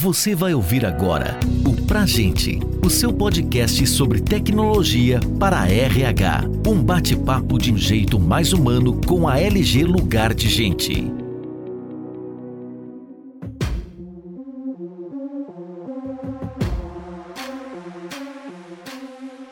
Você vai ouvir agora o Pra Gente, o seu podcast sobre tecnologia para a RH. Um bate-papo de um jeito mais humano com a LG Lugar de Gente.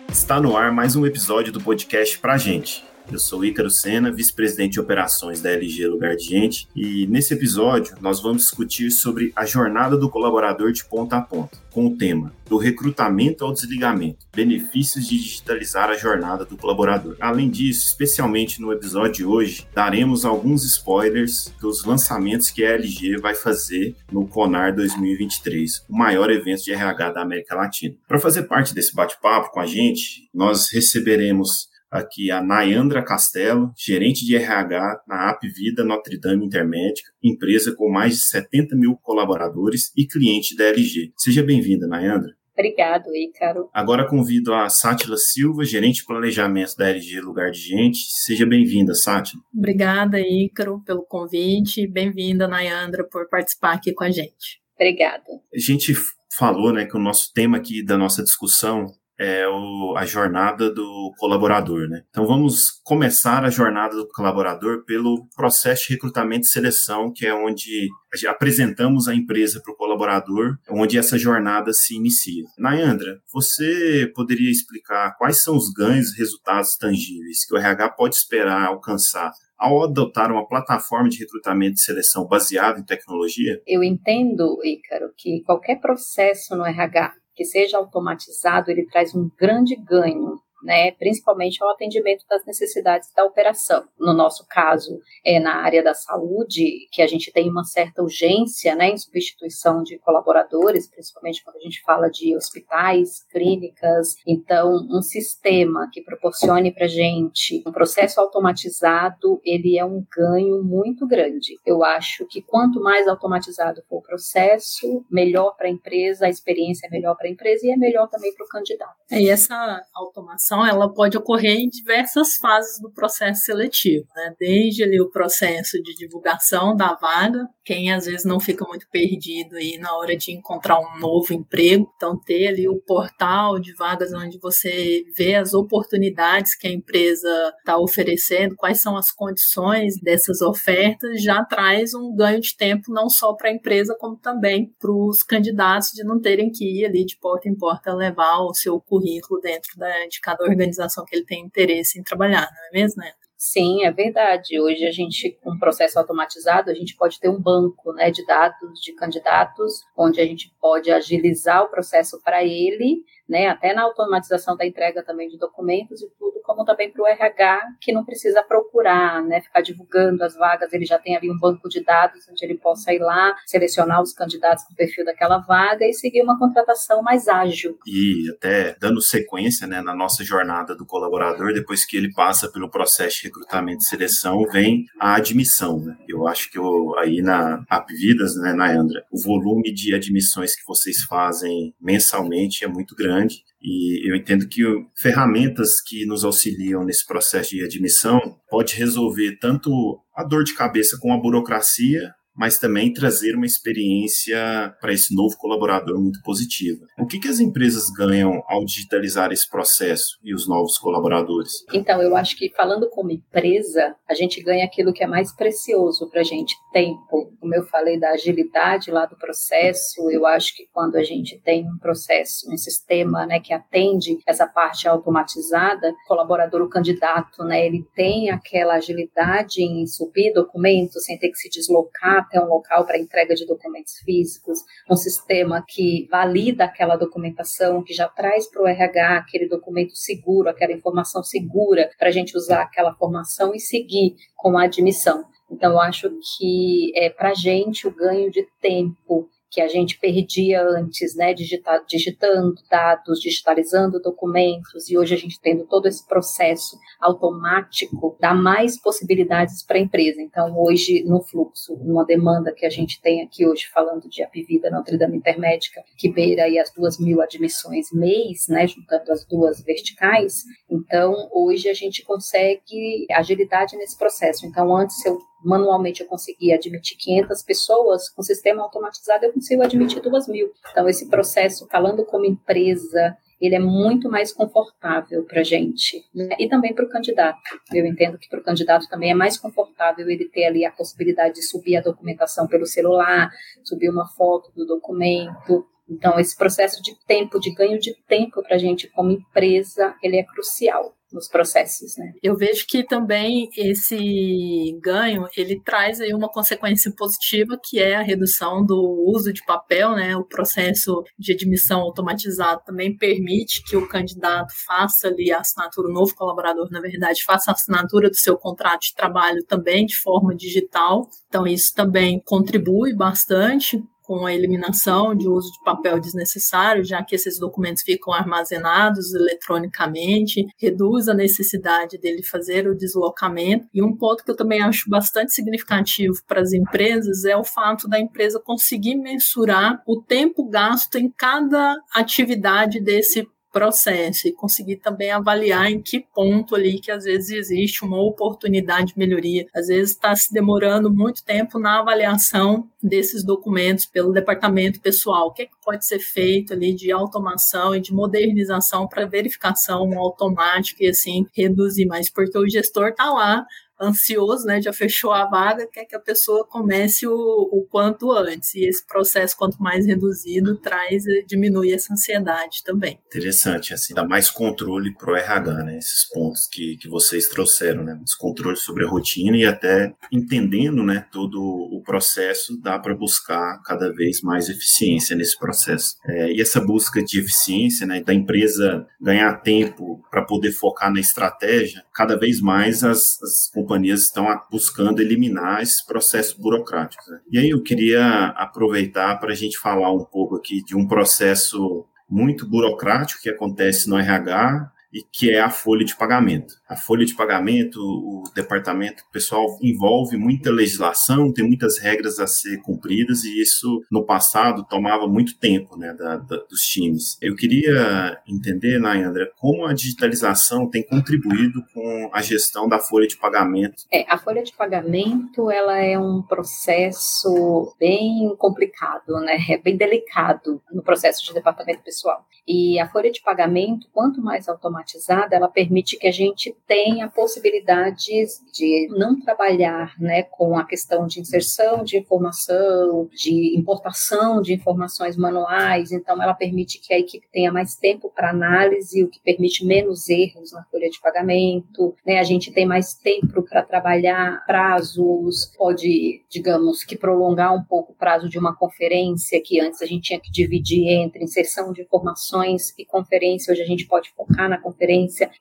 Está no ar mais um episódio do podcast Pra Gente. Eu sou Ícaro Sena, vice-presidente de operações da LG Lugar de Gente, e nesse episódio nós vamos discutir sobre a jornada do colaborador de ponta a ponta, com o tema do recrutamento ao desligamento, benefícios de digitalizar a jornada do colaborador. Além disso, especialmente no episódio de hoje, daremos alguns spoilers dos lançamentos que a LG vai fazer no Conar 2023, o maior evento de RH da América Latina. Para fazer parte desse bate-papo com a gente, nós receberemos aqui a Nayandra Castelo, gerente de RH na App Vida Notre Dame Intermédica, empresa com mais de 70 mil colaboradores e cliente da LG. Seja bem-vinda, Nayandra. Obrigado, Ícaro. Agora convido a Sátila Silva, gerente de planejamento da LG Lugar de Gente. Seja bem-vinda, Sátila. Obrigada, Ícaro, pelo convite. Bem-vinda, Nayandra, por participar aqui com a gente. Obrigada. A gente falou né, que o nosso tema aqui da nossa discussão é o, a jornada do colaborador, né? Então vamos começar a jornada do colaborador pelo processo de recrutamento e seleção, que é onde apresentamos a empresa para o colaborador, onde essa jornada se inicia. Nayandra, você poderia explicar quais são os ganhos e resultados tangíveis que o RH pode esperar alcançar ao adotar uma plataforma de recrutamento e seleção baseada em tecnologia? Eu entendo, Ícaro, que qualquer processo no RH que seja automatizado, ele traz um grande ganho né, principalmente ao atendimento das necessidades da operação. No nosso caso, é na área da saúde, que a gente tem uma certa urgência né, em substituição de colaboradores, principalmente quando a gente fala de hospitais, clínicas. Então, um sistema que proporcione para a gente um processo automatizado, ele é um ganho muito grande. Eu acho que quanto mais automatizado for o processo, melhor para a empresa, a experiência é melhor para a empresa e é melhor também para o candidato. É, e essa automação ela pode ocorrer em diversas fases do processo seletivo, né? Desde ali o processo de divulgação da vaga, quem às vezes não fica muito perdido aí na hora de encontrar um novo emprego, então ter ali o portal de vagas onde você vê as oportunidades que a empresa está oferecendo, quais são as condições dessas ofertas, já traz um ganho de tempo não só para a empresa como também para os candidatos de não terem que ir ali de porta em porta levar o seu currículo dentro da, cada organização que ele tem interesse em trabalhar, não é mesmo, né? Sim, é verdade. Hoje a gente, com um processo automatizado, a gente pode ter um banco né, de dados de candidatos, onde a gente pode agilizar o processo para ele, né, até na automatização da entrega também de documentos e tudo, como também para o RH, que não precisa procurar, né, ficar divulgando as vagas, ele já tem ali um banco de dados onde ele possa ir lá, selecionar os candidatos com o perfil daquela vaga e seguir uma contratação mais ágil. E até dando sequência né, na nossa jornada do colaborador, depois que ele passa pelo processo de recrutamento e seleção, vem a admissão. Né? Eu acho que eu, aí na App Vidas, né, Nayandra, o volume de admissões que vocês fazem mensalmente é muito grande e eu entendo que ferramentas que nos auxiliam nesse processo de admissão pode resolver tanto a dor de cabeça com a burocracia, mas também trazer uma experiência para esse novo colaborador muito positiva. O que, que as empresas ganham ao digitalizar esse processo e os novos colaboradores? Então, eu acho que falando como empresa, a gente ganha aquilo que é mais precioso para a gente, tempo. Como eu falei da agilidade lá do processo, eu acho que quando a gente tem um processo, um sistema né, que atende essa parte automatizada, o colaborador, o candidato, né, ele tem aquela agilidade em subir documentos sem ter que se deslocar até um local para entrega de documentos físicos, um sistema que valida aquela documentação, que já traz para o RH aquele documento seguro, aquela informação segura para a gente usar aquela formação e seguir com a admissão. Então, acho que é, para a gente o ganho de tempo que a gente perdia antes, né, digita, digitando dados, digitalizando documentos, e hoje a gente tendo todo esse processo automático, dá mais possibilidades para a empresa. Então, hoje, no fluxo, uma demanda que a gente tem aqui hoje, falando de Apivida Notre Dame Intermédica, que beira aí as duas mil admissões mês, né, juntando as duas verticais, então, hoje a gente consegue agilidade nesse processo. Então, antes eu manualmente eu conseguia admitir 500 pessoas, com sistema automatizado eu consigo admitir 2 mil. Então, esse processo, falando como empresa, ele é muito mais confortável para a gente né? e também para o candidato. Eu entendo que para o candidato também é mais confortável ele ter ali a possibilidade de subir a documentação pelo celular, subir uma foto do documento. Então, esse processo de tempo, de ganho de tempo para a gente como empresa, ele é crucial nos processos, né? Eu vejo que também esse ganho, ele traz aí uma consequência positiva, que é a redução do uso de papel, né? O processo de admissão automatizado também permite que o candidato faça ali a assinatura, o novo colaborador, na verdade, faça a assinatura do seu contrato de trabalho também de forma digital. Então, isso também contribui bastante com a eliminação de uso de papel desnecessário, já que esses documentos ficam armazenados eletronicamente, reduz a necessidade dele fazer o deslocamento. E um ponto que eu também acho bastante significativo para as empresas é o fato da empresa conseguir mensurar o tempo gasto em cada atividade desse processo e conseguir também avaliar em que ponto ali que às vezes existe uma oportunidade de melhoria. Às vezes está se demorando muito tempo na avaliação desses documentos pelo departamento pessoal. O que, é que pode ser feito ali de automação e de modernização para verificação automática e assim reduzir mais, porque o gestor está lá ansioso, né, já fechou a vaga, quer que a pessoa comece o, o quanto antes. E esse processo, quanto mais reduzido, traz, diminui essa ansiedade também. Interessante, assim, dá mais controle para o RH, né, esses pontos que, que vocês trouxeram, né, mais controle sobre a rotina e até entendendo, né, todo o processo, dá para buscar cada vez mais eficiência nesse processo. É, e essa busca de eficiência, né, da empresa ganhar tempo para poder focar na estratégia, cada vez mais as, as companhias estão buscando eliminar esses processos burocráticos. Né? E aí eu queria aproveitar para a gente falar um pouco aqui de um processo muito burocrático que acontece no RH e que é a folha de pagamento. A folha de pagamento, o departamento pessoal envolve muita legislação, tem muitas regras a ser cumpridas e isso no passado tomava muito tempo né, da, da, dos times. Eu queria entender, Nayandra, como a digitalização tem contribuído com a gestão da folha de pagamento. É, a folha de pagamento ela é um processo bem complicado, né? É bem delicado no processo de departamento pessoal. E a folha de pagamento, quanto mais automatizada, ela permite que a gente tenha possibilidades de não trabalhar né, com a questão de inserção de informação, de importação de informações manuais. Então, ela permite que a equipe tenha mais tempo para análise, o que permite menos erros na folha de pagamento. Né? A gente tem mais tempo para trabalhar prazos, pode, digamos, que prolongar um pouco o prazo de uma conferência, que antes a gente tinha que dividir entre inserção de informações e conferência, hoje a gente pode focar na conferência,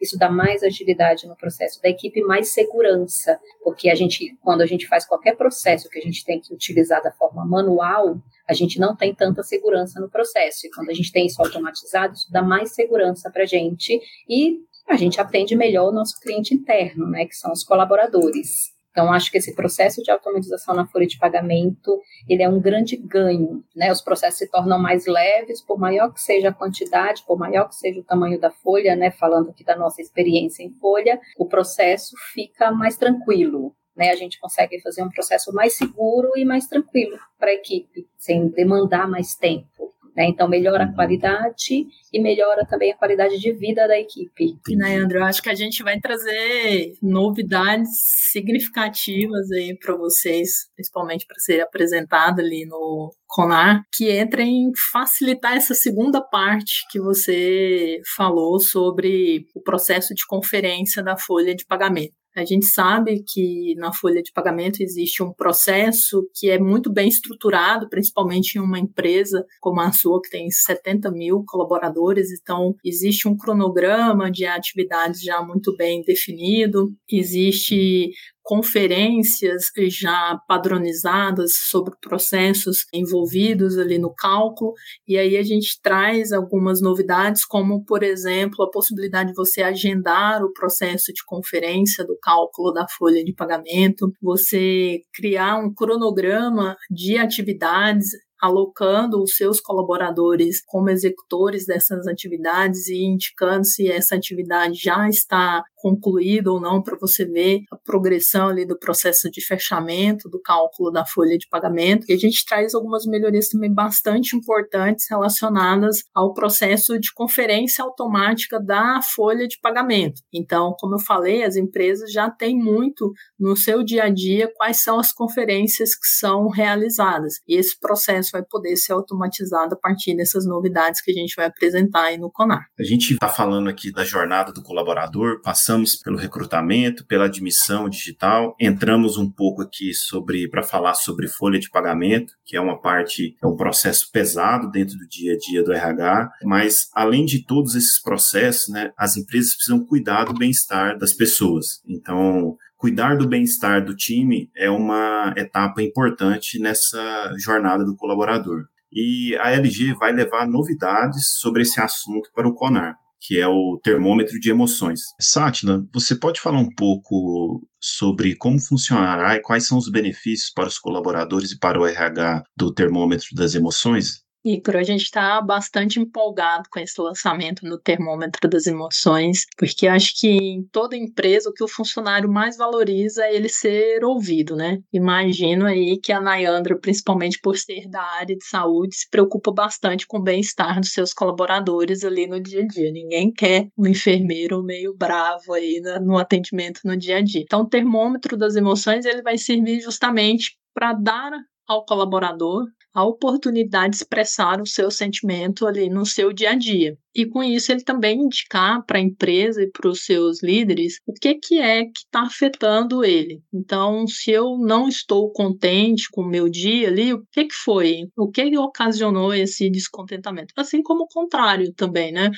isso dá mais agilidade no processo da equipe, mais segurança, porque a gente, quando a gente faz qualquer processo que a gente tem que utilizar da forma manual, a gente não tem tanta segurança no processo, e quando a gente tem isso automatizado, isso dá mais segurança para a gente e a gente atende melhor o nosso cliente interno, né, que são os colaboradores. Então, acho que esse processo de automatização na folha de pagamento, ele é um grande ganho, né? Os processos se tornam mais leves, por maior que seja a quantidade, por maior que seja o tamanho da folha, né? Falando aqui da nossa experiência em folha, o processo fica mais tranquilo, né, a gente consegue fazer um processo mais seguro e mais tranquilo para a equipe, sem demandar mais tempo. Né? Então, melhora a qualidade e melhora também a qualidade de vida da equipe. E, Nayandra, eu acho que a gente vai trazer novidades significativas aí para vocês, principalmente para ser apresentado ali no Conar, que entra em facilitar essa segunda parte que você falou sobre o processo de conferência da folha de pagamento. A gente sabe que na folha de pagamento existe um processo que é muito bem estruturado, principalmente em uma empresa como a sua, que tem 70 mil colaboradores. Então, existe um cronograma de atividades já muito bem definido, existe conferências já padronizadas sobre processos envolvidos ali no cálculo, e aí a gente traz algumas novidades, como, por exemplo, a possibilidade de você agendar o processo de conferência do cálculo da folha de pagamento, você criar um cronograma de atividades alocando os seus colaboradores como executores dessas atividades e indicando se essa atividade já está concluído ou não para você ver a progressão ali do processo de fechamento, do cálculo da folha de pagamento. E a gente traz algumas melhorias também bastante importantes relacionadas ao processo de conferência automática da folha de pagamento. Então, como eu falei, as empresas já têm muito no seu dia a dia quais são as conferências que são realizadas. E esse processo vai poder ser automatizado a partir dessas novidades que a gente vai apresentar aí no CONAR. A gente está falando aqui da jornada do colaborador, passamos pelo recrutamento, pela admissão digital, entramos um pouco aqui sobre para falar sobre folha de pagamento, que é uma parte, é um processo pesado dentro do dia a dia do RH, mas além de todos esses processos, né, as empresas precisam cuidar do bem-estar das pessoas. Então, cuidar do bem-estar do time é uma etapa importante nessa jornada do colaborador. E a LG vai levar novidades sobre esse assunto para o CONAR, que é o termômetro de emoções. Sátila, você pode falar um pouco sobre como funcionará e quais são os benefícios para os colaboradores e para o RH do termômetro das emoções? Icaro, a gente está bastante empolgado com esse lançamento no termômetro das emoções, porque acho que em toda empresa o que o funcionário mais valoriza é ele ser ouvido, né? Imagino aí que a Nayandra, principalmente por ser da área de saúde, se preocupa bastante com o bem-estar dos seus colaboradores ali no dia a dia. Ninguém quer um enfermeiro meio bravo aí no atendimento no dia a dia. Então, o termômetro das emoções ele vai servir justamente para dar ao colaborador a oportunidade de expressar o seu sentimento ali no seu dia a dia e com isso ele também indicar para a empresa e para os seus líderes o que, que é que está afetando ele. Então, se eu não estou contente com o meu dia ali, o que, que foi? O que, ocasionou esse descontentamento? Assim como o contrário também, né?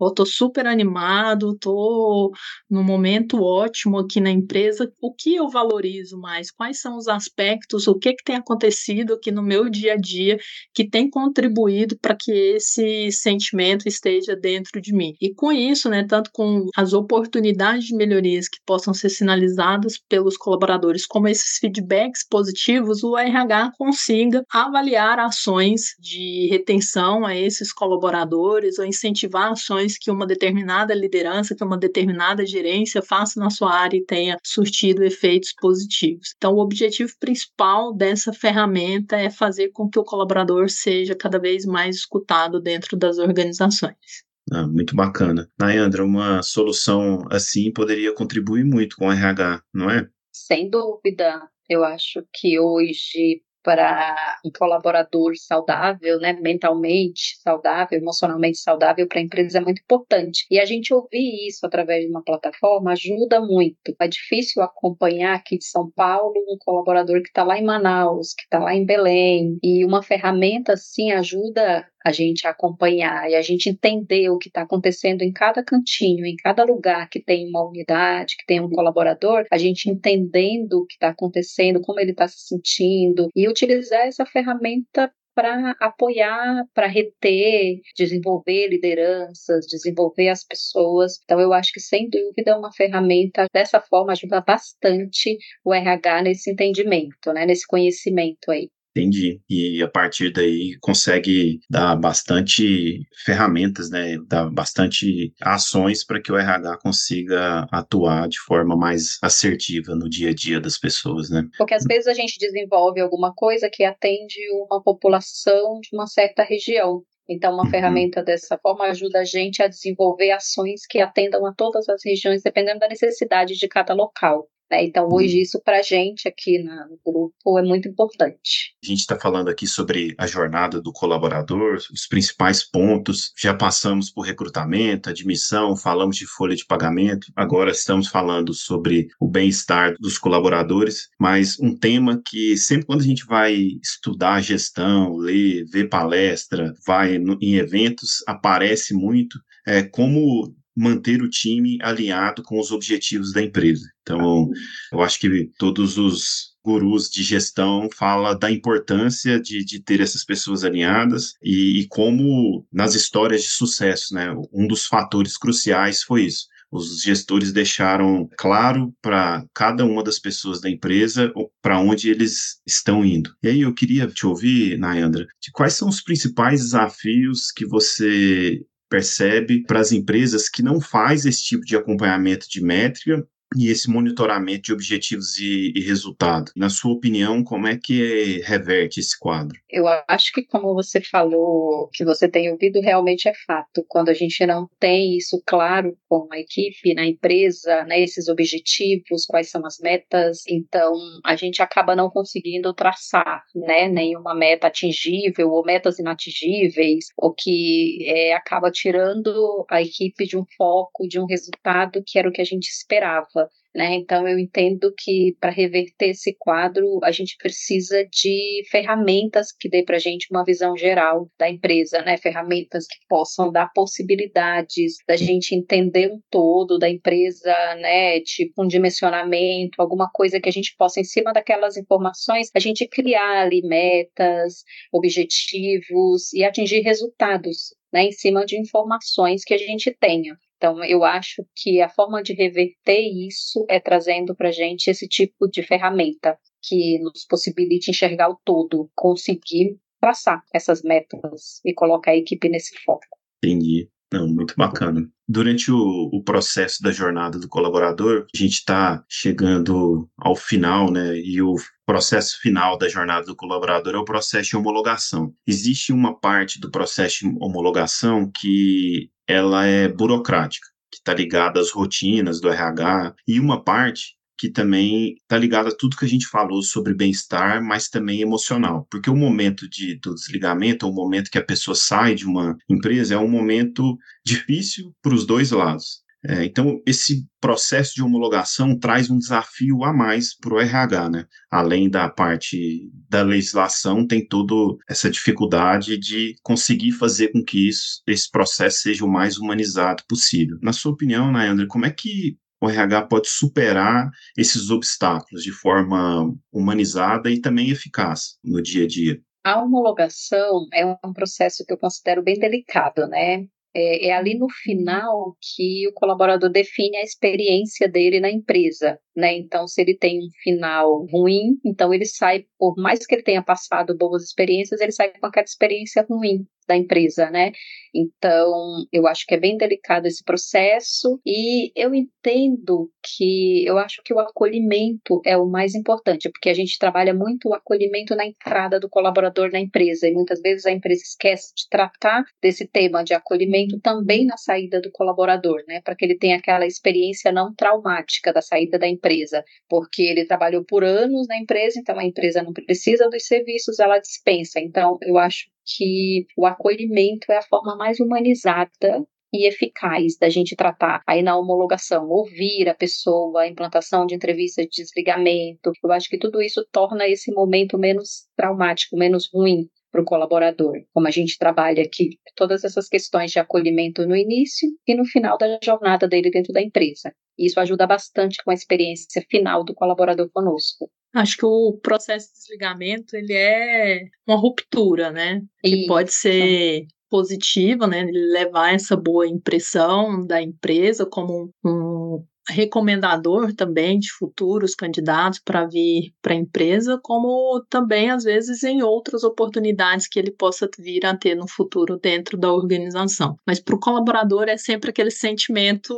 Eu estou super animado, estou num momento ótimo aqui na empresa, o que eu valorizo mais? Quais são os aspectos? O que, que tem acontecido aqui no meu dia a dia que tem contribuído para que esse sentimento esteja esteja dentro de mim. E com isso, né, tanto com as oportunidades de melhorias que possam ser sinalizadas pelos colaboradores, como esses feedbacks positivos, o RH consiga avaliar ações de retenção a esses colaboradores ou incentivar ações que uma determinada liderança, que uma determinada gerência faça na sua área e tenha surtido efeitos positivos. Então, o objetivo principal dessa ferramenta é fazer com que o colaborador seja cada vez mais escutado dentro das organizações. Ah, muito bacana. Nayandra, uma solução assim poderia contribuir muito com o RH, não é? Sem dúvida. Eu acho que hoje para um colaborador saudável, né, mentalmente saudável, emocionalmente saudável para a empresa é muito importante. E a gente ouvir isso através de uma plataforma ajuda muito. É difícil acompanhar aqui de São Paulo um colaborador que está lá em Manaus, que está lá em Belém, e uma ferramenta assim ajuda a gente acompanhar e a gente entender o que está acontecendo em cada cantinho, em cada lugar que tem uma unidade, que tem um colaborador, a gente entendendo o que está acontecendo, como ele está se sentindo e utilizar essa ferramenta para apoiar, para reter, desenvolver lideranças, desenvolver as pessoas. Então, eu acho que, sem dúvida, é uma ferramenta dessa forma ajuda bastante o RH nesse entendimento, né, nesse conhecimento aí. Entendi. E a partir daí consegue dar bastante ferramentas, né? Dar bastante ações para que o RH consiga atuar de forma mais assertiva no dia a dia das pessoas, né? Porque às vezes a gente desenvolve alguma coisa que atende uma população de uma certa região. Então, uma uhum. ferramenta dessa forma ajuda a gente a desenvolver ações que atendam a todas as regiões, dependendo da necessidade de cada local. Né? Então, hoje, isso para a gente aqui no grupo é muito importante. A gente está falando aqui sobre a jornada do colaborador, os principais pontos. Já passamos por recrutamento, admissão, falamos de folha de pagamento, agora estamos falando sobre o bem-estar dos colaboradores, mas um tema que sempre quando a gente vai estudar gestão, ler, ver palestra, vai no, em eventos, aparece muito é como manter o time alinhado com os objetivos da empresa. Então, eu acho que todos os gurus de gestão fala da importância de, de ter essas pessoas alinhadas e, e como nas histórias de sucesso, né, um dos fatores cruciais foi isso os gestores deixaram claro para cada uma das pessoas da empresa para onde eles estão indo. E aí eu queria te ouvir, Nayandra, de quais são os principais desafios que você percebe para as empresas que não faz esse tipo de acompanhamento de métrica e esse monitoramento de objetivos e, e resultado. Na sua opinião, como é que reverte esse quadro? Eu acho que, como você falou, que você tem ouvido, realmente é fato. Quando a gente não tem isso claro com a equipe, na empresa, né, esses objetivos, quais são as metas, então a gente acaba não conseguindo traçar né, nenhuma meta atingível ou metas inatingíveis, o que é, acaba tirando a equipe de um foco, de um resultado que era o que a gente esperava. Né? Então, eu entendo que para reverter esse quadro, a gente precisa de ferramentas que dê para a gente uma visão geral da empresa, né? ferramentas que possam dar possibilidades da gente entender um todo da empresa, né? tipo um dimensionamento, alguma coisa que a gente possa, em cima daquelas informações, a gente criar ali metas, objetivos e atingir resultados né, em cima de informações que a gente tenha. Então, eu acho que a forma de reverter isso é trazendo para a gente esse tipo de ferramenta que nos possibilite enxergar o todo, conseguir traçar essas metas e colocar a equipe nesse foco. Entendi. Não, muito bacana. Durante o, o, processo da jornada do colaborador, a gente está chegando ao final, né? E o processo final da jornada do colaborador é o processo de homologação. Existe uma parte do processo de homologação que ela é burocrática, que está ligada às rotinas do RH, e uma parte que também está ligada a tudo que a gente falou sobre bem-estar, mas também emocional. Porque o momento de, do desligamento, o momento que a pessoa sai de uma empresa, é um momento difícil para os dois lados. É, então, esse processo de homologação traz um desafio a mais para o RH, né? Além da parte da legislação, tem toda essa dificuldade de conseguir fazer com que isso, esse processo seja o mais humanizado possível. Na sua opinião, Nayandra, como é que o RH pode superar esses obstáculos de forma humanizada e também eficaz no dia a dia? A homologação é um processo que eu considero bem delicado, né? É, é, ali no final que o colaborador define a experiência dele na empresa, né? Então, se ele tem um final ruim, então ele sai, por mais que ele tenha passado boas experiências, ele sai com aquela experiência ruim da empresa, né? Então, eu acho que é bem delicado esse processo e eu entendo que eu acho que o acolhimento é o mais importante, porque a gente trabalha muito o acolhimento na entrada do colaborador na empresa e muitas vezes a empresa esquece de tratar desse tema de acolhimento também na saída do colaborador, né? Para que ele tenha aquela experiência não traumática da saída da empresa, porque ele trabalhou por anos na empresa, então a empresa não precisa dos serviços, ela dispensa. Então, eu acho que o acolhimento é a forma mais humanizada e eficaz da gente tratar aí na homologação, ouvir a pessoa, a implantação de entrevista de desligamento. Eu acho que tudo isso torna esse momento menos traumático, menos ruim para o colaborador. Como a gente trabalha aqui, todas essas questões de acolhimento no início e no final da jornada dele dentro da empresa. Isso ajuda bastante com a experiência final do colaborador conosco. Acho que o processo de desligamento ele é uma ruptura, né? Que Isso. pode ser positiva, né? Levar essa boa impressão da empresa como um recomendador também de futuros candidatos para vir para a empresa, como também, às vezes, em outras oportunidades que ele possa vir a ter no futuro dentro da organização. Mas para o colaborador é sempre aquele sentimento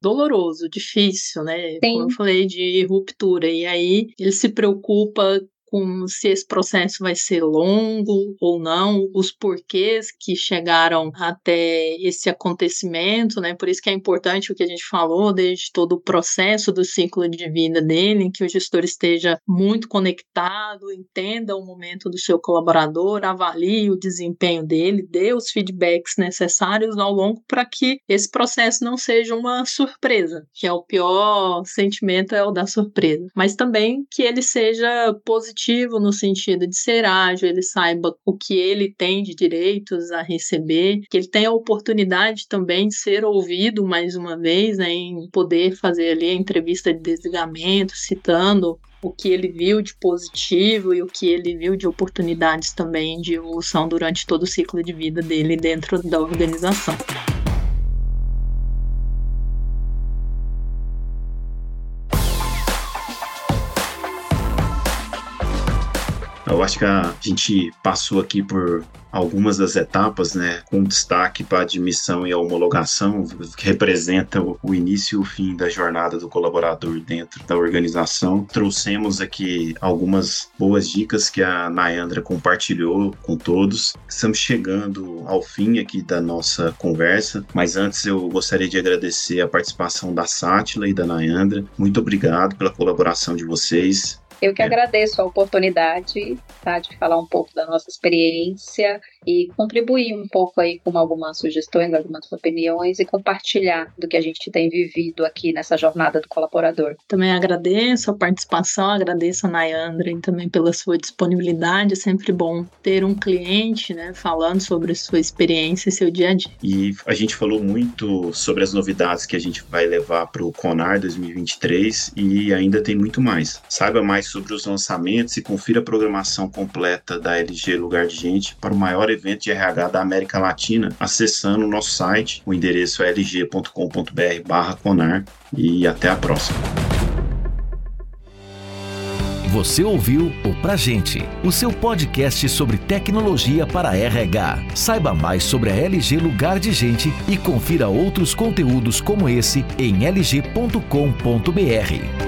doloroso, difícil, né? Sim. Como eu falei, de ruptura. E aí ele se preocupa com se esse processo vai ser longo ou não, os porquês que chegaram até esse acontecimento, né? Por isso que é importante o que a gente falou desde todo o processo do ciclo de vida dele, que o gestor esteja muito conectado, entenda o momento do seu colaborador, avalie o desempenho dele, dê os feedbacks necessários ao longo para que esse processo não seja uma surpresa, que é o pior sentimento é o da surpresa, mas também que ele seja positivo positivo no sentido de ser ágil, ele saiba o que ele tem de direitos a receber, que ele tenha a oportunidade também de ser ouvido mais uma vez, né, em poder fazer ali a entrevista de desligamento, citando o que ele viu de positivo e o que ele viu de oportunidades também de evolução durante todo o ciclo de vida dele dentro da organização. Eu acho que a gente passou aqui por algumas das etapas, né, com destaque para a admissão e a homologação, que representa o início e o fim da jornada do colaborador dentro da organização. Trouxemos aqui algumas boas dicas que a Nayandra compartilhou com todos. Estamos chegando ao fim aqui da nossa conversa, mas antes eu gostaria de agradecer a participação da Sátila e da Nayandra. Muito obrigado pela colaboração de vocês. Eu que é. agradeço a oportunidade tá, de falar um pouco da nossa experiência e contribuir um pouco aí com algumas sugestões, algumas opiniões e compartilhar do que a gente tem vivido aqui nessa jornada do colaborador. Também agradeço a participação, agradeço a Nayandra também pela sua disponibilidade. É sempre bom ter um cliente né, falando sobre sua experiência e seu dia a dia. E a gente falou muito sobre as novidades que a gente vai levar para o CONAR 2023 e ainda tem muito mais. Saiba mais sobre os lançamentos e confira a programação completa da LG Lugar de Gente para o maior evento de RH da América Latina, acessando o nosso site, o endereço é lg.com.br/conar e até a próxima. Você ouviu o Pra Gente, o seu podcast sobre tecnologia para RH. Saiba mais sobre a LG Lugar de Gente e confira outros conteúdos como esse em lg.com.br.